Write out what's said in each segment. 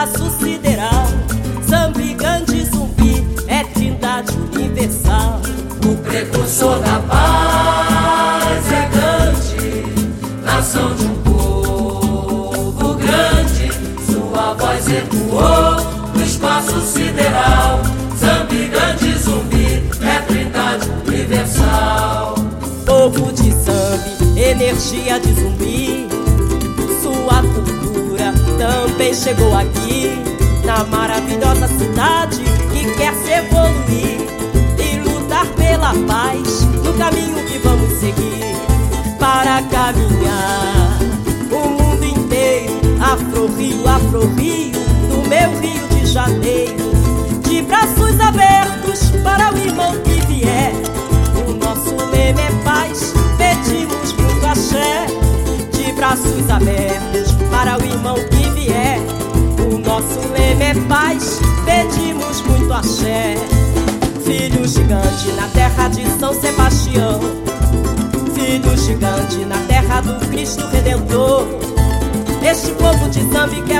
espaço sideral. Zambi, grande zumbi, é trindade universal. O precursor da paz errante, nação de um povo grande, sua voz ecoou no espaço sideral. Zambi, grande zumbi, é trindade universal. Povo de Zambi, energia de zumbi. Sua cultura também chegou aqui. Na maravilhosa cidade que quer se evoluir e lutar pela paz no caminho que vamos seguir para caminhar o mundo inteiro. Afro-Rio, Afro-Rio, no meu Rio de Janeiro, de braços abertos para o irmão que vier. O nosso lema é paz, pedimos muito axé. De braços abertos para o irmão paz, pedimos muito axé. Filho gigante na terra de São Sebastião. Filho gigante na terra do Cristo Redentor. Este povo de Zambi que é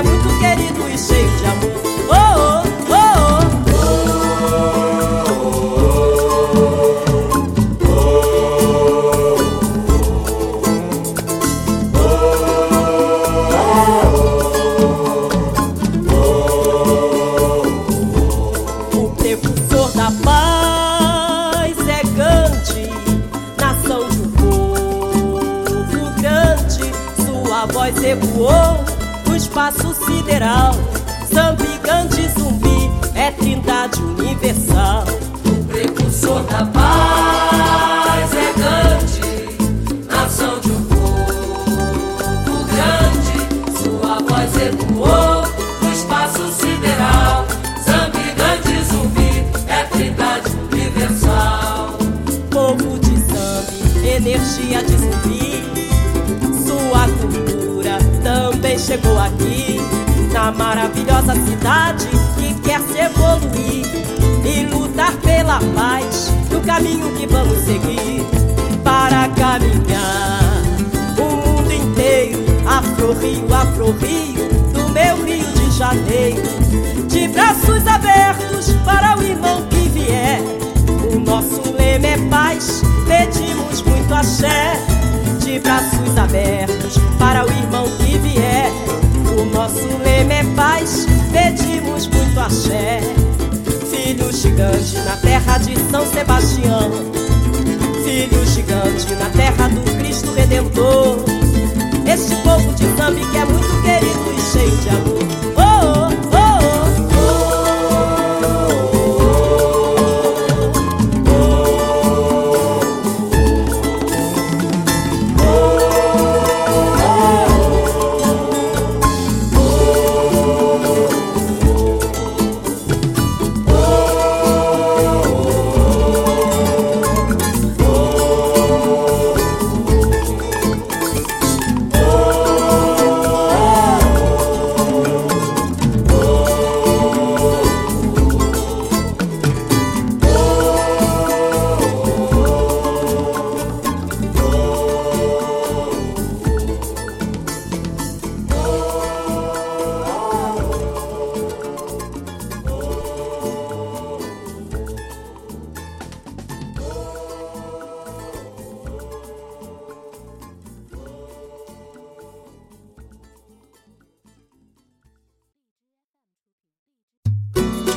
Sua voz ecoou no espaço sideral. Zambi, Gandhi, zumbi, é trindade universal. O precursor da paz é grande, nação de um povo grande. Sua voz ecoou no espaço sideral. Zambi, grande zumbi, é trindade universal. Povo de Zambi, energia de zumbi. Chegou aqui. Na maravilhosa cidade que quer se evoluir e lutar pela paz no caminho que vamos seguir para caminhar o mundo inteiro. Afro-Rio, Afro-Rio, do meu Rio de Janeiro. De braços abertos para o irmão que vier. O nosso lema é paz, pedimos muito axé. De braços abertos para o irmão que. O nosso lema é paz, pedimos muito axé. Filho gigante na terra de São Sebastião. Filho gigante na terra do Cristo Redentor.